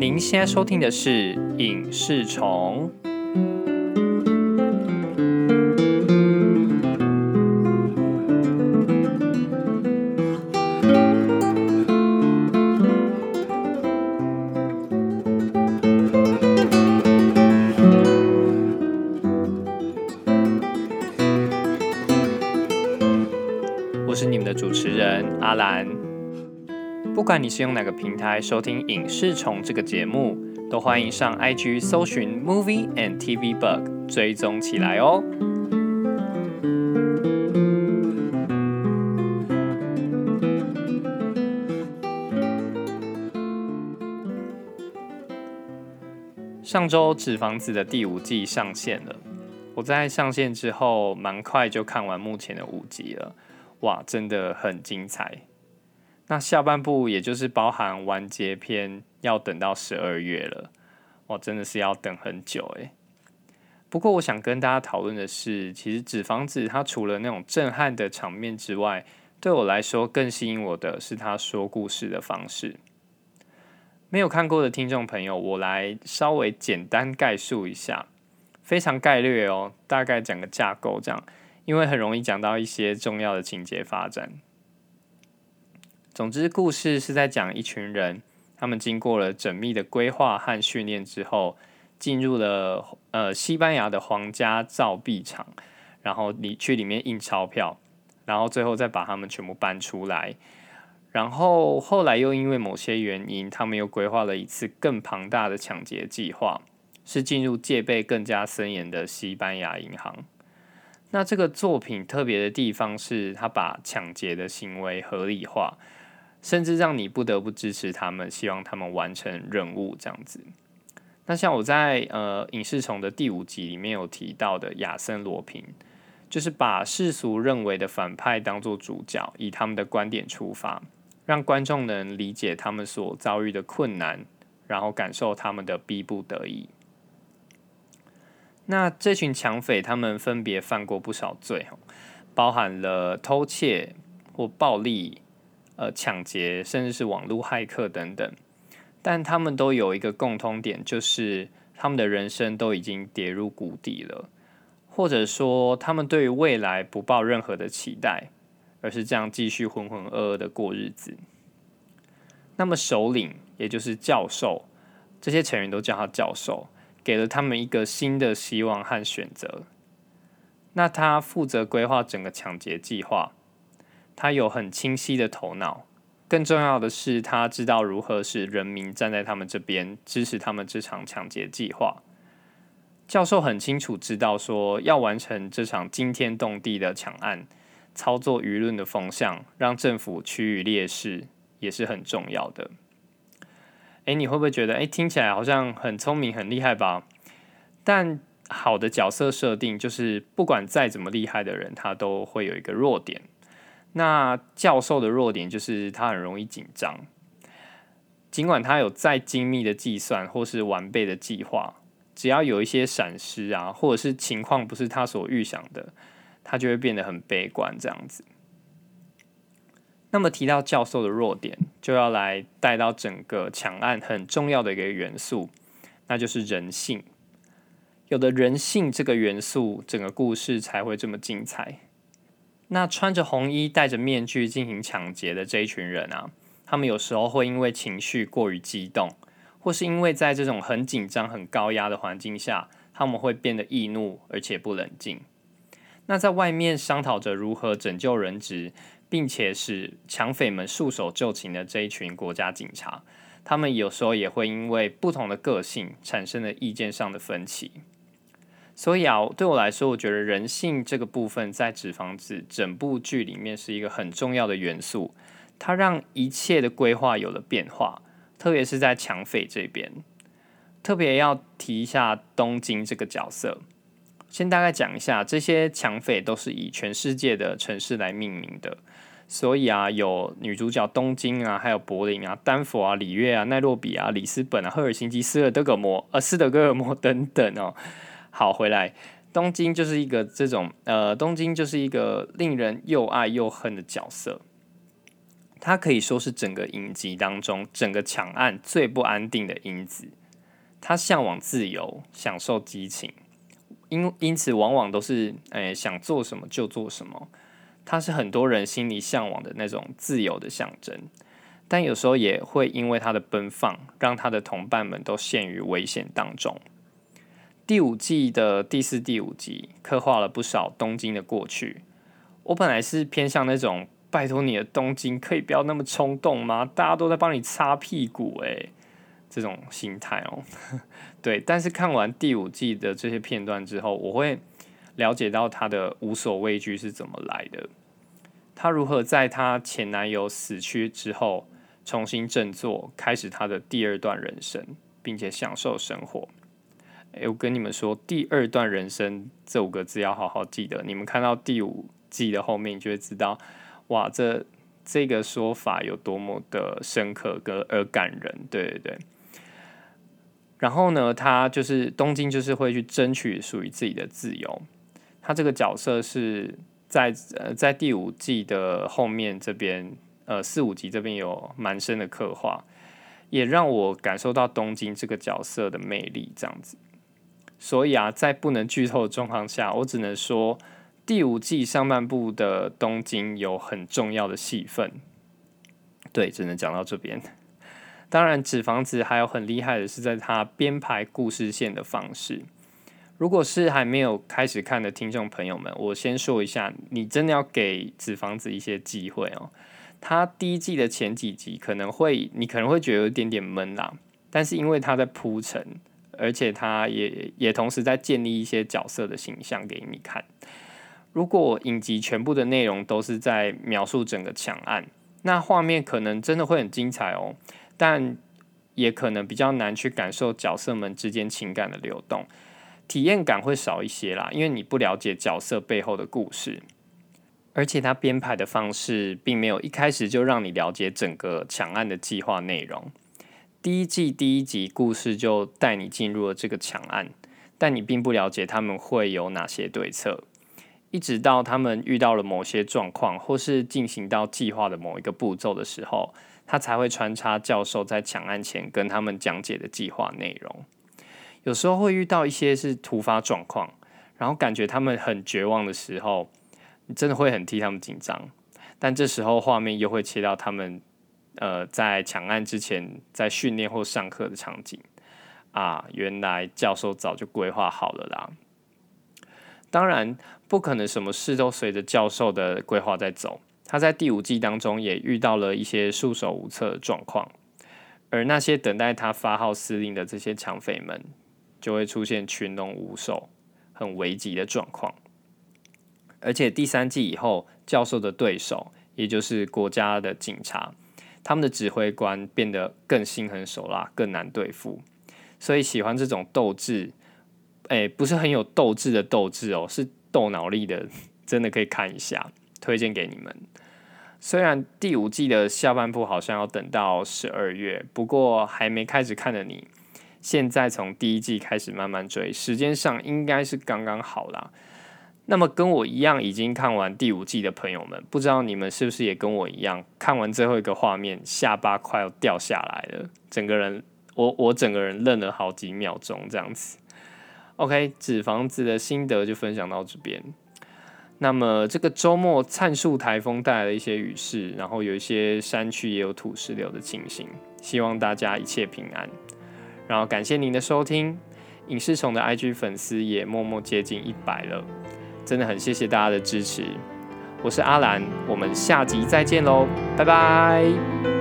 您现在收听的是《影视虫》。我是你们的主持人阿兰。不管你是用哪个平台收听《影视虫》这个节目，都欢迎上 IG 搜寻 Movie and TV Bug 追踪起来哦。上周《纸房子》的第五季上线了，我在上线之后，蛮快就看完目前的五集了。哇，真的很精彩。那下半部也就是包含完结篇，要等到十二月了。哇，真的是要等很久诶。不过我想跟大家讨论的是，其实《纸房子》它除了那种震撼的场面之外，对我来说更吸引我的是他说故事的方式。没有看过的听众朋友，我来稍微简单概述一下，非常概略哦，大概讲个架构这样。因为很容易讲到一些重要的情节发展。总之，故事是在讲一群人，他们经过了缜密的规划和训练之后，进入了呃西班牙的皇家造币厂，然后你去里面印钞票，然后最后再把他们全部搬出来。然后后来又因为某些原因，他们又规划了一次更庞大的抢劫计划，是进入戒备更加森严的西班牙银行。那这个作品特别的地方是，他把抢劫的行为合理化，甚至让你不得不支持他们，希望他们完成任务这样子。那像我在呃影视虫的第五集里面有提到的亚森罗平，就是把世俗认为的反派当做主角，以他们的观点出发，让观众能理解他们所遭遇的困难，然后感受他们的逼不得已。那这群抢匪，他们分别犯过不少罪，包含了偷窃或暴力、呃抢劫，甚至是网络骇客等等。但他们都有一个共通点，就是他们的人生都已经跌入谷底了，或者说他们对于未来不抱任何的期待，而是这样继续浑浑噩噩的过日子。那么首领，也就是教授，这些成员都叫他教授。给了他们一个新的希望和选择。那他负责规划整个抢劫计划，他有很清晰的头脑。更重要的是，他知道如何使人民站在他们这边，支持他们这场抢劫计划。教授很清楚知道，说要完成这场惊天动地的抢案，操作舆论的风向，让政府趋于劣势，也是很重要的。哎，你会不会觉得，哎，听起来好像很聪明、很厉害吧？但好的角色设定就是，不管再怎么厉害的人，他都会有一个弱点。那教授的弱点就是他很容易紧张，尽管他有再精密的计算或是完备的计划，只要有一些闪失啊，或者是情况不是他所预想的，他就会变得很悲观，这样子。那么提到教授的弱点，就要来带到整个抢案很重要的一个元素，那就是人性。有的人性这个元素，整个故事才会这么精彩。那穿着红衣、戴着面具进行抢劫的这一群人啊，他们有时候会因为情绪过于激动，或是因为在这种很紧张、很高压的环境下，他们会变得易怒而且不冷静。那在外面商讨着如何拯救人质。并且使抢匪们束手就擒的这一群国家警察，他们有时候也会因为不同的个性产生了意见上的分歧。所以啊，对我来说，我觉得人性这个部分在《纸房子》整部剧里面是一个很重要的元素，它让一切的规划有了变化，特别是在抢匪这边。特别要提一下东京这个角色。先大概讲一下，这些抢匪都是以全世界的城市来命名的，所以啊，有女主角东京啊，还有柏林啊、丹佛啊、里约啊、奈洛比啊、里斯本啊、赫尔辛基、斯德哥尔摩、呃斯德哥尔摩 等等哦。好，回来，东京就是一个这种呃，东京就是一个令人又爱又恨的角色。它可以说是整个影集当中整个抢案最不安定的因子。他向往自由，享受激情，因因此往往都是诶想做什么就做什么。他是很多人心里向往的那种自由的象征，但有时候也会因为他的奔放，让他的同伴们都陷于危险当中。第五季的第四、第五集刻画了不少东京的过去。我本来是偏向那种拜托你的东京，可以不要那么冲动吗？大家都在帮你擦屁股，诶。这种心态哦，对，但是看完第五季的这些片段之后，我会了解到他的无所畏惧是怎么来的。他如何在他前男友死去之后重新振作，开始他的第二段人生，并且享受生活。诶，我跟你们说，第二段人生这五个字要好好记得。你们看到第五季的后面，你就会知道，哇，这这个说法有多么的深刻跟而感人。对对对。然后呢，他就是东京，就是会去争取属于自己的自由。他这个角色是在呃在第五季的后面这边，呃四五集这边有蛮深的刻画，也让我感受到东京这个角色的魅力。这样子，所以啊，在不能剧透的状况下，我只能说第五季上半部的东京有很重要的戏份。对，只能讲到这边。当然，纸房子还有很厉害的是，在他编排故事线的方式。如果是还没有开始看的听众朋友们，我先说一下，你真的要给纸房子一些机会哦。他第一季的前几集可能会，你可能会觉得有一点点闷啦，但是因为他在铺陈，而且他也也同时在建立一些角色的形象给你看。如果影集全部的内容都是在描述整个抢案，那画面可能真的会很精彩哦。但也可能比较难去感受角色们之间情感的流动，体验感会少一些啦，因为你不了解角色背后的故事，而且他编排的方式并没有一开始就让你了解整个抢案的计划内容。第一季第一集故事就带你进入了这个抢案，但你并不了解他们会有哪些对策，一直到他们遇到了某些状况，或是进行到计划的某一个步骤的时候。他才会穿插教授在抢案前跟他们讲解的计划内容。有时候会遇到一些是突发状况，然后感觉他们很绝望的时候，你真的会很替他们紧张。但这时候画面又会切到他们呃在抢案之前在训练或上课的场景啊，原来教授早就规划好了啦。当然不可能什么事都随着教授的规划在走。他在第五季当中也遇到了一些束手无策的状况，而那些等待他发号施令的这些抢匪们，就会出现群龙无首、很危急的状况。而且第三季以后，教授的对手，也就是国家的警察，他们的指挥官变得更心狠手辣、更难对付。所以喜欢这种斗志，哎，不是很有斗志的斗志哦，是斗脑力的，真的可以看一下。推荐给你们。虽然第五季的下半部好像要等到十二月，不过还没开始看的你，现在从第一季开始慢慢追，时间上应该是刚刚好啦。那么跟我一样已经看完第五季的朋友们，不知道你们是不是也跟我一样，看完最后一个画面，下巴快要掉下来了，整个人我我整个人愣了好几秒钟这样子。OK，纸房子的心得就分享到这边。那么这个周末灿数台风带来了一些雨势，然后有一些山区也有土石流的情形，希望大家一切平安。然后感谢您的收听，影视虫的 IG 粉丝也默默接近一百了，真的很谢谢大家的支持。我是阿兰，我们下集再见喽，拜拜。